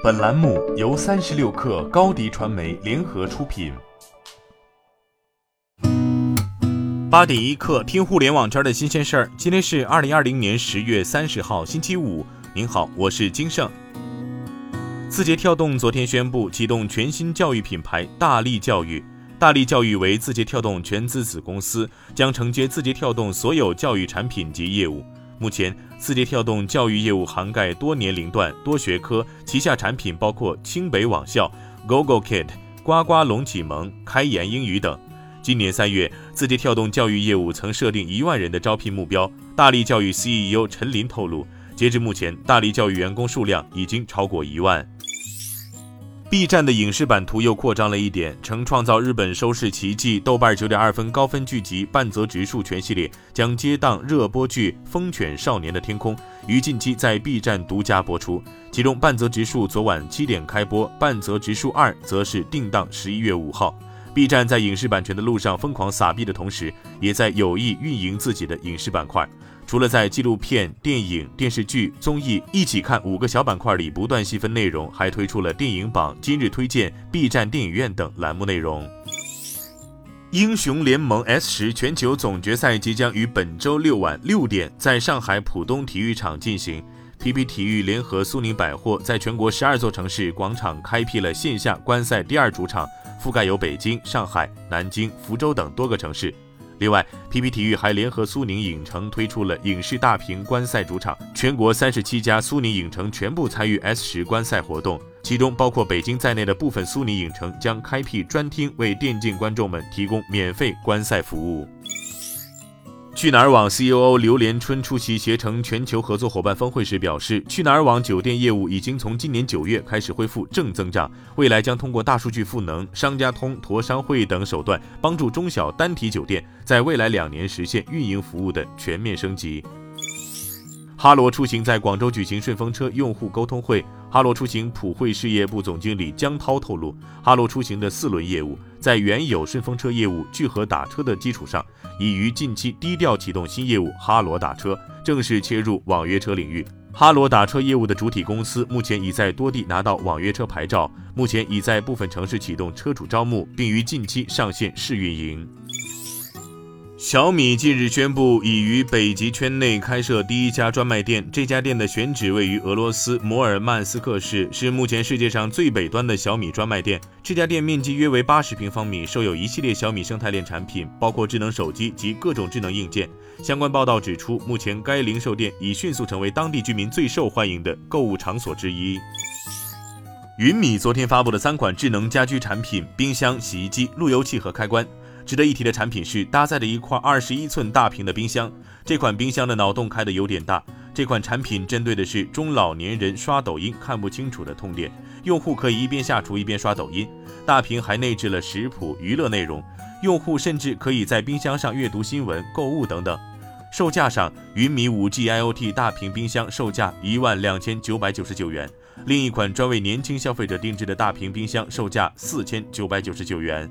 本栏目由三十六氪高低传媒联合出品。八点一刻，听互联网圈的新鲜事儿。今天是二零二零年十月三十号，星期五。您好，我是金盛。字节跳动昨天宣布启动全新教育品牌大力教育。大力教育为字节跳动全资子公司，将承接字节跳动所有教育产品及业务。目前，字节跳动教育业务涵盖多年龄段、多学科，旗下产品包括清北网校、GoGo Kid、呱呱龙启蒙、开言英语等。今年三月，字节跳动教育业务曾设定一万人的招聘目标。大力教育 CEO 陈林透露，截至目前，大力教育员工数量已经超过一万。B 站的影视版图又扩张了一点，曾创造日本收视奇迹、豆瓣九点二分高分剧集《半泽直树》全系列将接档热播剧《风犬少年的天空》，于近期在 B 站独家播出。其中，《半泽直树》昨晚七点开播，《半泽直树二》则是定档十一月五号。B 站在影视版权的路上疯狂撒币的同时，也在有意运营自己的影视板块。除了在纪录片、电影、电视剧、综艺一起看五个小板块里不断细分内容，还推出了电影榜、今日推荐、B 站电影院等栏目内容。英雄联盟 S 十全球总决赛即将于本周六晚六点在上海浦东体育场进行。PP 体育联合苏宁百货在全国十二座城市广场开辟了线下观赛第二主场，覆盖有北京、上海、南京、福州等多个城市。另外，PP 体育还联合苏宁影城推出了影视大屏观赛主场，全国三十七家苏宁影城全部参与 S 十观赛活动，其中包括北京在内的部分苏宁影城将开辟专厅，为电竞观众们提供免费观赛服务。去哪儿网 CEO 刘连春出席携程全球合作伙伴峰会时表示，去哪儿网酒店业务已经从今年九月开始恢复正增长，未来将通过大数据赋能、商家通、驼商会等手段，帮助中小单体酒店在未来两年实现运营服务的全面升级。哈罗出行在广州举行顺风车用户沟通会。哈罗出行普惠事业部总经理江涛透露，哈罗出行的四轮业务在原有顺风车业务聚合打车的基础上，已于近期低调启动新业务哈罗打车，正式切入网约车领域。哈罗打车业务的主体公司目前已在多地拿到网约车牌照，目前已在部分城市启动车主招募，并于近期上线试运营。小米近日宣布，已于北极圈内开设第一家专卖店。这家店的选址位于俄罗斯摩尔曼斯克市，是目前世界上最北端的小米专卖店。这家店面积约为八十平方米，设有一系列小米生态链产品，包括智能手机及各种智能硬件。相关报道指出，目前该零售店已迅速成为当地居民最受欢迎的购物场所之一。云米昨天发布的三款智能家居产品：冰箱、洗衣机、路由器和开关。值得一提的产品是搭载的一块二十一寸大屏的冰箱，这款冰箱的脑洞开的有点大。这款产品针对的是中老年人刷抖音看不清楚的痛点，用户可以一边下厨一边刷抖音。大屏还内置了食谱、娱乐内容，用户甚至可以在冰箱上阅读新闻、购物等等。售价上，云米五 G IoT 大屏冰箱售价一万两千九百九十九元，另一款专为年轻消费者定制的大屏冰箱售价四千九百九十九元。